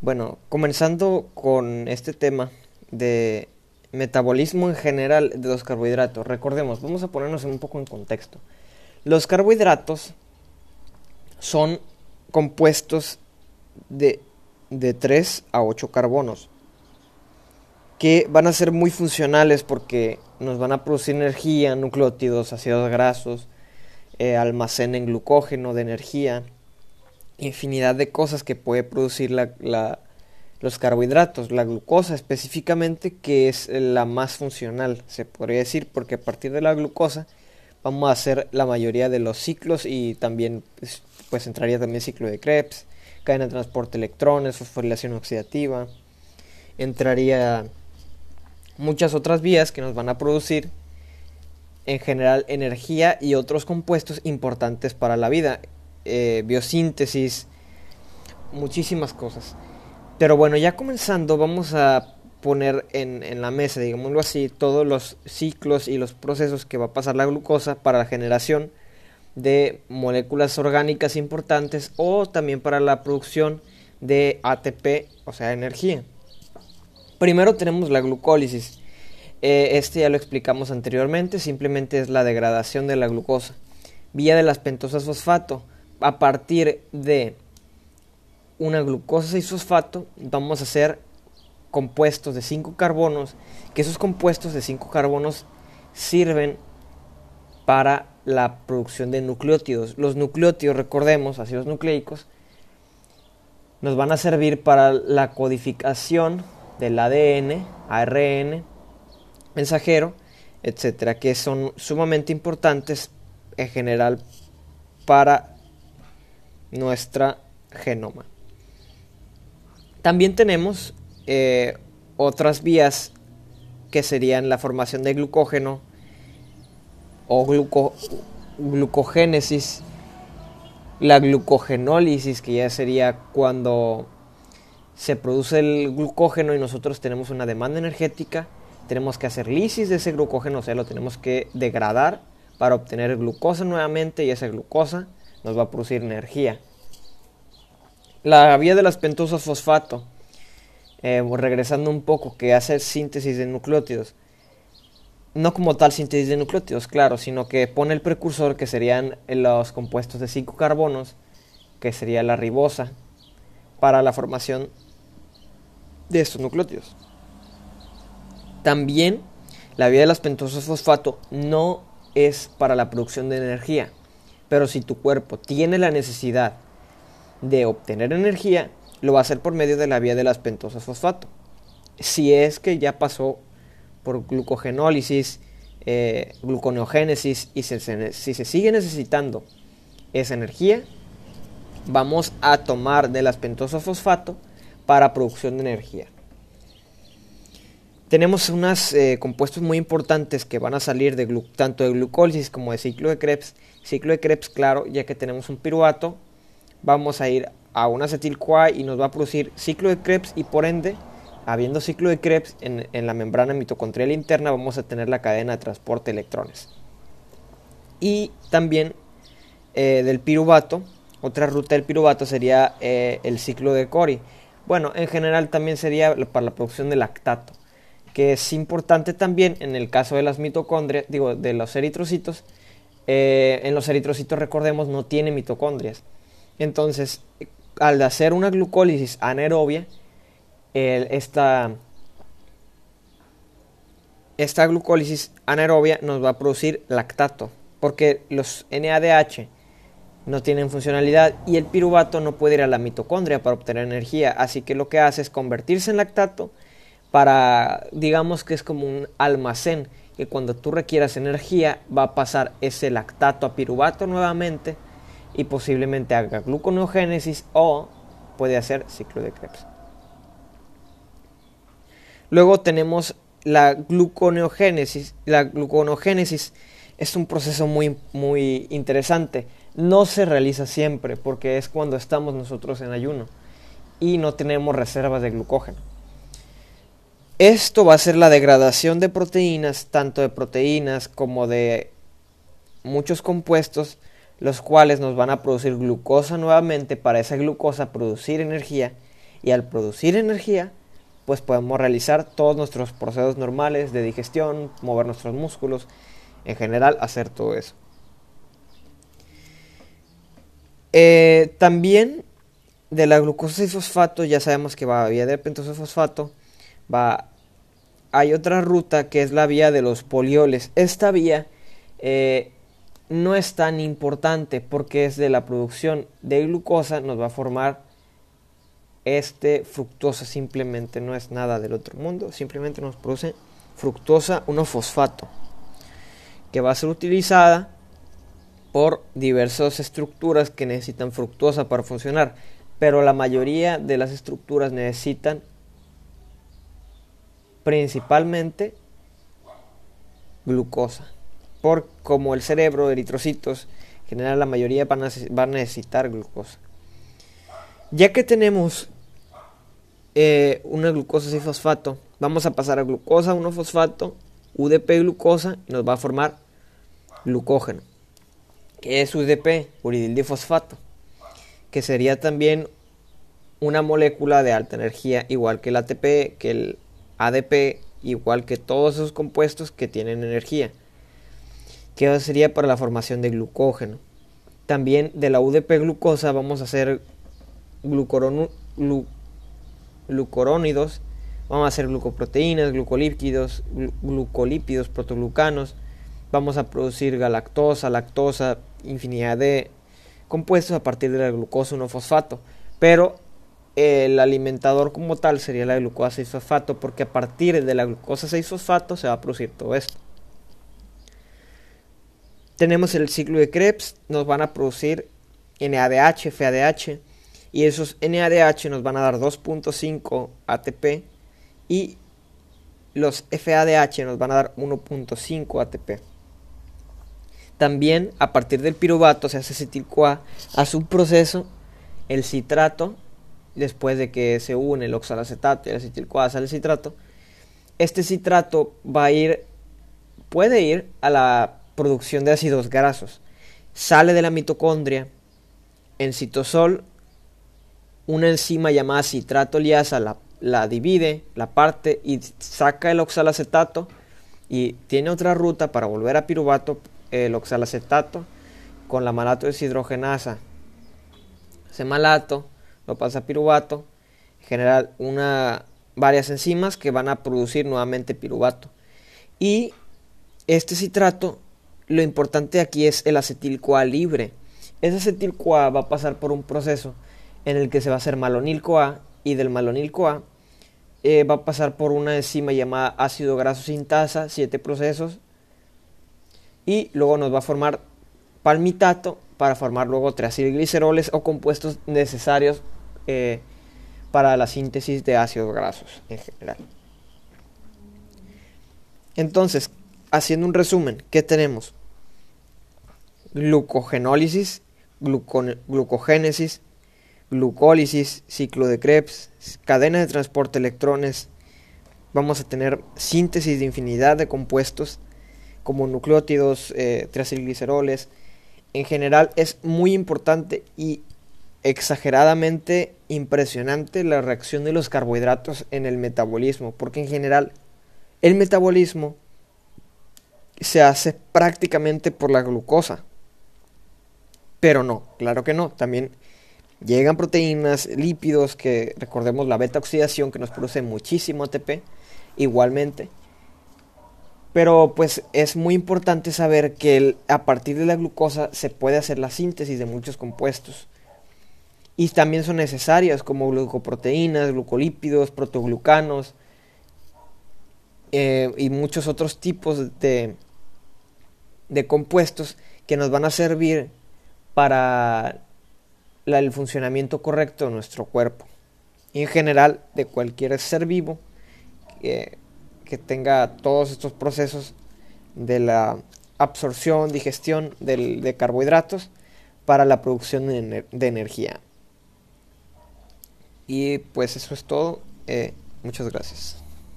Bueno, comenzando con este tema de metabolismo en general de los carbohidratos. Recordemos, vamos a ponernos un poco en contexto. Los carbohidratos son compuestos de, de 3 a 8 carbonos que van a ser muy funcionales porque nos van a producir energía, nucleótidos, ácidos grasos, eh, almacenen glucógeno de energía, infinidad de cosas que puede producir la, los carbohidratos, la glucosa específicamente, que es la más funcional, se podría decir, porque a partir de la glucosa vamos a hacer la mayoría de los ciclos y también pues, pues entraría también ciclo de Krebs, cadena de transporte de electrones, fosforilación oxidativa, entraría muchas otras vías que nos van a producir en general energía y otros compuestos importantes para la vida, eh, biosíntesis, muchísimas cosas. Pero bueno, ya comenzando, vamos a poner en, la mesa, digámoslo así, todos los ciclos y los procesos que va a pasar la glucosa para la generación de moléculas orgánicas importantes o también para la producción de ATP, o sea, energía. Primero tenemos la glucólisis. Eh, este ya lo explicamos anteriormente, simplemente es la degradación de la glucosa vía de las pentosas fosfato. A partir de una glucosa y fosfato vamos a hacer compuestos de 5 carbonos, que esos compuestos de 5 carbonos sirven para la producción de nucleótidos. Los nucleótidos, recordemos, ácidos nucleicos, nos van a servir para la codificación del ADN, ARN, mensajero, etcétera, que son sumamente importantes en general para nuestra genoma. También tenemos eh, otras vías que serían la formación de glucógeno o glucogénesis, la glucogenólisis, que ya sería cuando se produce el glucógeno y nosotros tenemos una demanda energética, tenemos que hacer lisis de ese glucógeno, o sea, lo tenemos que degradar para obtener glucosa nuevamente y esa glucosa nos va a producir energía. La vía de las pentosas fosfato, eh, regresando un poco, que hace síntesis de nucleótidos. No como tal síntesis de nucleótidos, claro, sino que pone el precursor que serían los compuestos de 5 carbonos, que sería la ribosa, para la formación de estos nucleótidos. También la vía de las pentosas fosfato no es para la producción de energía, pero si tu cuerpo tiene la necesidad de obtener energía, lo va a hacer por medio de la vía de las pentosas fosfato. Si es que ya pasó por glucogenólisis, eh, gluconeogénesis y si se sigue necesitando esa energía, vamos a tomar de las pentosas fosfato para producción de energía. Tenemos unos eh, compuestos muy importantes que van a salir de tanto de glucólisis como de ciclo de Krebs. Ciclo de Krebs, claro, ya que tenemos un piruvato, vamos a ir a un acetil-CoA y nos va a producir ciclo de Krebs y por ende, habiendo ciclo de Krebs en, la membrana mitocondrial interna, vamos a tener la cadena de transporte de electrones. Y también eh, del piruvato, otra ruta del piruvato sería eh, el ciclo de Cori. Bueno, en general también sería para la producción de lactato, que es importante también en el caso de las mitocondrias, digo, de los eritrocitos. Eh, en los eritrocitos, recordemos, no tiene mitocondrias. Entonces, al hacer una glucólisis anaerobia, esta, esta glucólisis anaerobia nos va a producir lactato, porque los NADH no tienen funcionalidad y el piruvato no puede ir a la mitocondria para obtener energía, así que lo que hace es convertirse en lactato para, digamos que es como un almacén, que cuando tú requieras energía va a pasar ese lactato a piruvato nuevamente y posiblemente haga gluconeogénesis o puede hacer ciclo de Krebs. Luego tenemos la gluconeogénesis. La gluconeogénesis es un proceso muy, muy interesante. No se realiza siempre porque es cuando estamos nosotros en ayuno y no tenemos reservas de glucógeno. Esto va a ser la degradación de proteínas, tanto de proteínas como de muchos compuestos los cuales nos van a producir glucosa nuevamente para esa glucosa producir energía Y al producir energía, pues podemos realizar todos nuestros procesos normales de digestión, mover nuestros músculos, en general hacer todo eso. Eh, también de la glucosa y fosfato, ya sabemos que va a de pentoso fosfato, va, hay otra ruta que es la vía de los polioles. Esta vía eh, no es tan importante porque es de la producción de glucosa, nos va a formar este fructosa, simplemente no es nada del otro mundo, simplemente nos produce fructosa 1-fosfato, que va a ser utilizada por diversas estructuras que necesitan fructosa para funcionar, pero la mayoría de las estructuras necesitan principalmente glucosa, por como el cerebro, eritrocitos, en general la mayoría van a, van a necesitar glucosa. Ya que tenemos eh, una glucosa 6 fosfato, vamos a pasar a glucosa 1 fosfato, UDP glucosa y nos va a formar glucógeno que es UDP, uridildifosfato, que sería también una molécula de alta energía, igual que el ATP, que el ADP, igual que todos esos compuestos que tienen energía, que sería para la formación de glucógeno. También de la UDP glucosa vamos a hacer glucorónidos, vamos a hacer glucoproteínas, glucolípidos, glucolípidos, protoglucanos, vamos a producir galactosa, lactosa, infinidad de compuestos a partir de la glucosa 1-fosfato. Pero el alimentador como tal sería la glucosa 6-fosfato porque a partir de la glucosa 6-fosfato se va a producir todo esto. Tenemos el ciclo de Krebs, nos van a producir NADH, FADH y esos NADH nos van a dar 2.5 ATP y los FADH nos van a dar 1.5 ATP. También a partir del piruvato se hace acetil-CoA, hace un proceso, el citrato, después de que se une el oxalacetato y el acetil-CoA sale el citrato, este citrato va a ir, puede ir a la producción de ácidos grasos. Sale de la mitocondria, en citosol, una enzima llamada citrato liasa la, la divide, la parte y saca el oxalacetato y tiene otra ruta para volver a piruvato el oxalacetato con la malato deshidrogenasa. Ese malato lo pasa a piruvato, genera una, varias enzimas que van a producir nuevamente piruvato. Y este citrato, lo importante aquí es el acetil-CoA libre. Ese acetil-CoA va a pasar por un proceso en el que se va a hacer malonil-CoA y del malonil-CoA eh, va a pasar por una enzima llamada ácido graso sintasa, siete procesos y luego nos va a formar palmitato para formar luego triacilgliceroles o compuestos necesarios para la síntesis de ácidos grasos en general. Entonces, haciendo un resumen, ¿qué tenemos? Glucogenólisis, glucogénesis, glucólisis, ciclo de Krebs, cadena de transporte de electrones. Vamos a tener síntesis de infinidad de compuestos como nucleótidos, eh, triacilgliceroles. En general es muy importante y exageradamente impresionante la reacción de los carbohidratos en el metabolismo, porque en general el metabolismo se hace prácticamente por la glucosa. Pero no, claro que no. También llegan proteínas, lípidos, que recordemos la beta oxidación que nos produce muchísimo ATP, igualmente. Pero pues es muy importante saber que a partir de la glucosa se puede hacer la síntesis de muchos compuestos. Y también son necesarias como glucoproteínas, glucolípidos, protoglucanos eh, y muchos otros tipos de, de compuestos que nos van a servir para el funcionamiento correcto de nuestro cuerpo. En general de cualquier ser vivo. Eh, que tenga todos estos procesos de la absorción, digestión de carbohidratos para la producción de, energía. Y pues eso es todo. Eh, muchas gracias.